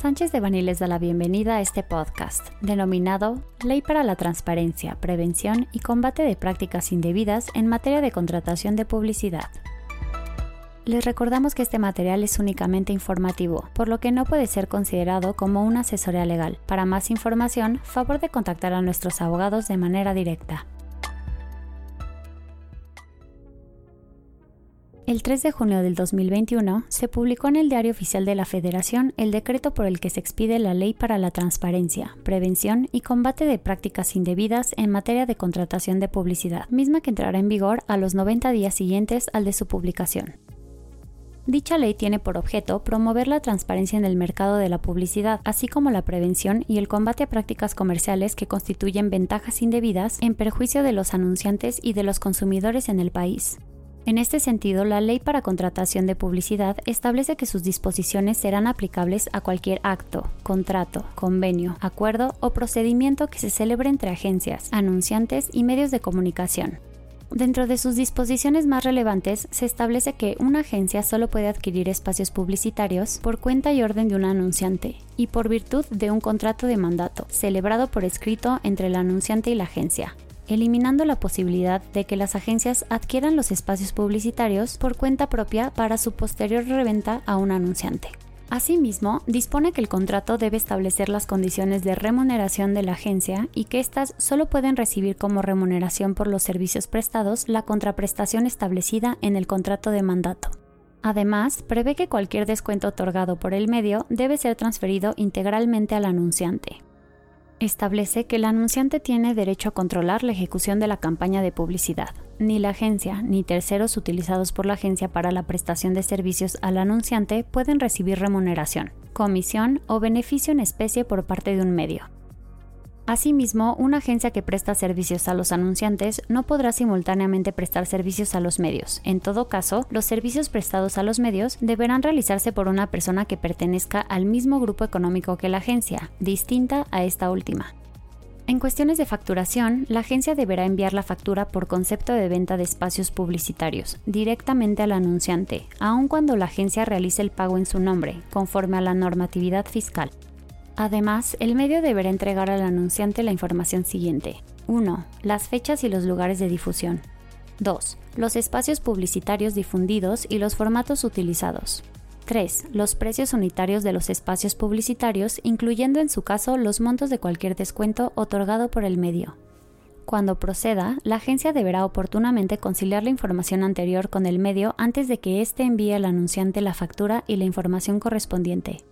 Sánchez de Bani les da la bienvenida a este podcast, denominado Ley para la Transparencia, Prevención y Combate de Prácticas Indebidas en materia de contratación de publicidad. Les recordamos que este material es únicamente informativo, por lo que no puede ser considerado como una asesoría legal. Para más información, favor de contactar a nuestros abogados de manera directa. El 3 de junio del 2021 se publicó en el Diario Oficial de la Federación el decreto por el que se expide la Ley para la Transparencia, Prevención y Combate de Prácticas Indebidas en materia de contratación de publicidad, misma que entrará en vigor a los 90 días siguientes al de su publicación. Dicha ley tiene por objeto promover la transparencia en el mercado de la publicidad, así como la prevención y el combate a prácticas comerciales que constituyen ventajas indebidas en perjuicio de los anunciantes y de los consumidores en el país. En este sentido, la Ley para Contratación de Publicidad establece que sus disposiciones serán aplicables a cualquier acto, contrato, convenio, acuerdo o procedimiento que se celebre entre agencias, anunciantes y medios de comunicación. Dentro de sus disposiciones más relevantes, se establece que una agencia solo puede adquirir espacios publicitarios por cuenta y orden de un anunciante y por virtud de un contrato de mandato, celebrado por escrito entre el anunciante y la agencia, eliminando la posibilidad de que las agencias adquieran los espacios publicitarios por cuenta propia para su posterior reventa a un anunciante. Asimismo, dispone que el contrato debe establecer las condiciones de remuneración de la agencia y que éstas solo pueden recibir como remuneración por los servicios prestados la contraprestación establecida en el contrato de mandato. Además, prevé que cualquier descuento otorgado por el medio debe ser transferido integralmente al anunciante establece que el anunciante tiene derecho a controlar la ejecución de la campaña de publicidad. Ni la agencia ni terceros utilizados por la agencia para la prestación de servicios al anunciante pueden recibir remuneración, comisión o beneficio en especie por parte de un medio. Asimismo, una agencia que presta servicios a los anunciantes no podrá simultáneamente prestar servicios a los medios. En todo caso, los servicios prestados a los medios deberán realizarse por una persona que pertenezca al mismo grupo económico que la agencia, distinta a esta última. En cuestiones de facturación, la agencia deberá enviar la factura por concepto de venta de espacios publicitarios directamente al anunciante, aun cuando la agencia realice el pago en su nombre, conforme a la normatividad fiscal. Además, el medio deberá entregar al anunciante la información siguiente. 1. Las fechas y los lugares de difusión. 2. Los espacios publicitarios difundidos y los formatos utilizados. 3. Los precios unitarios de los espacios publicitarios, incluyendo en su caso los montos de cualquier descuento otorgado por el medio. Cuando proceda, la agencia deberá oportunamente conciliar la información anterior con el medio antes de que éste envíe al anunciante la factura y la información correspondiente.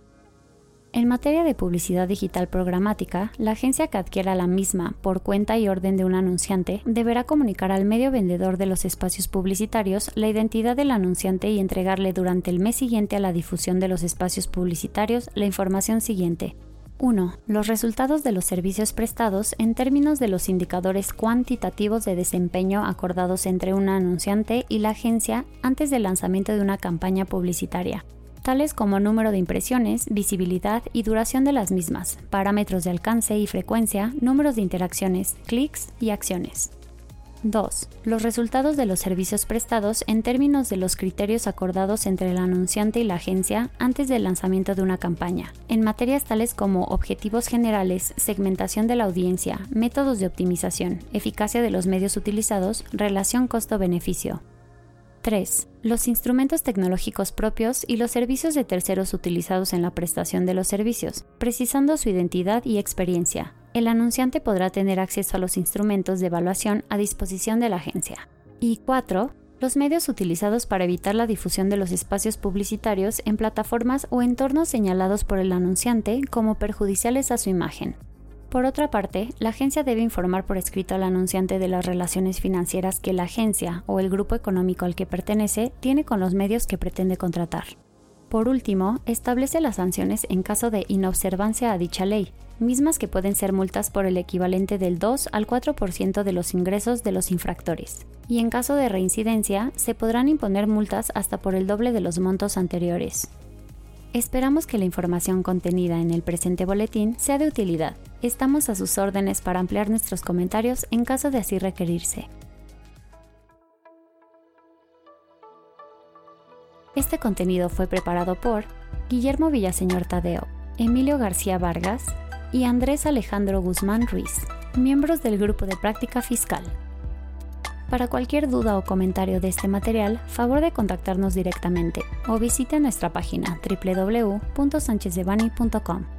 En materia de publicidad digital programática, la agencia que adquiera la misma por cuenta y orden de un anunciante deberá comunicar al medio vendedor de los espacios publicitarios la identidad del anunciante y entregarle durante el mes siguiente a la difusión de los espacios publicitarios la información siguiente. 1. Los resultados de los servicios prestados en términos de los indicadores cuantitativos de desempeño acordados entre un anunciante y la agencia antes del lanzamiento de una campaña publicitaria tales como número de impresiones, visibilidad y duración de las mismas, parámetros de alcance y frecuencia, números de interacciones, clics y acciones. 2. Los resultados de los servicios prestados en términos de los criterios acordados entre el anunciante y la agencia antes del lanzamiento de una campaña, en materias tales como objetivos generales, segmentación de la audiencia, métodos de optimización, eficacia de los medios utilizados, relación costo-beneficio, 3. Los instrumentos tecnológicos propios y los servicios de terceros utilizados en la prestación de los servicios, precisando su identidad y experiencia. El anunciante podrá tener acceso a los instrumentos de evaluación a disposición de la agencia. Y 4. Los medios utilizados para evitar la difusión de los espacios publicitarios en plataformas o entornos señalados por el anunciante como perjudiciales a su imagen, por otra parte, la agencia debe informar por escrito al anunciante de las relaciones financieras que la agencia o el grupo económico al que pertenece tiene con los medios que pretende contratar. Por último, establece las sanciones en caso de inobservancia a dicha ley, mismas que pueden ser multas por el equivalente del 2 al 4% de los ingresos de los infractores. Y en caso de reincidencia, se podrán imponer multas hasta por el doble de los montos anteriores. Esperamos que la información contenida en el presente boletín sea de utilidad. Estamos a sus órdenes para ampliar nuestros comentarios en caso de así requerirse. Este contenido fue preparado por Guillermo Villaseñor Tadeo Emilio García Vargas y Andrés Alejandro Guzmán Ruiz, miembros del Grupo de Práctica Fiscal. Para cualquier duda o comentario de este material, favor de contactarnos directamente o visite nuestra página www.sanchezdevani.com.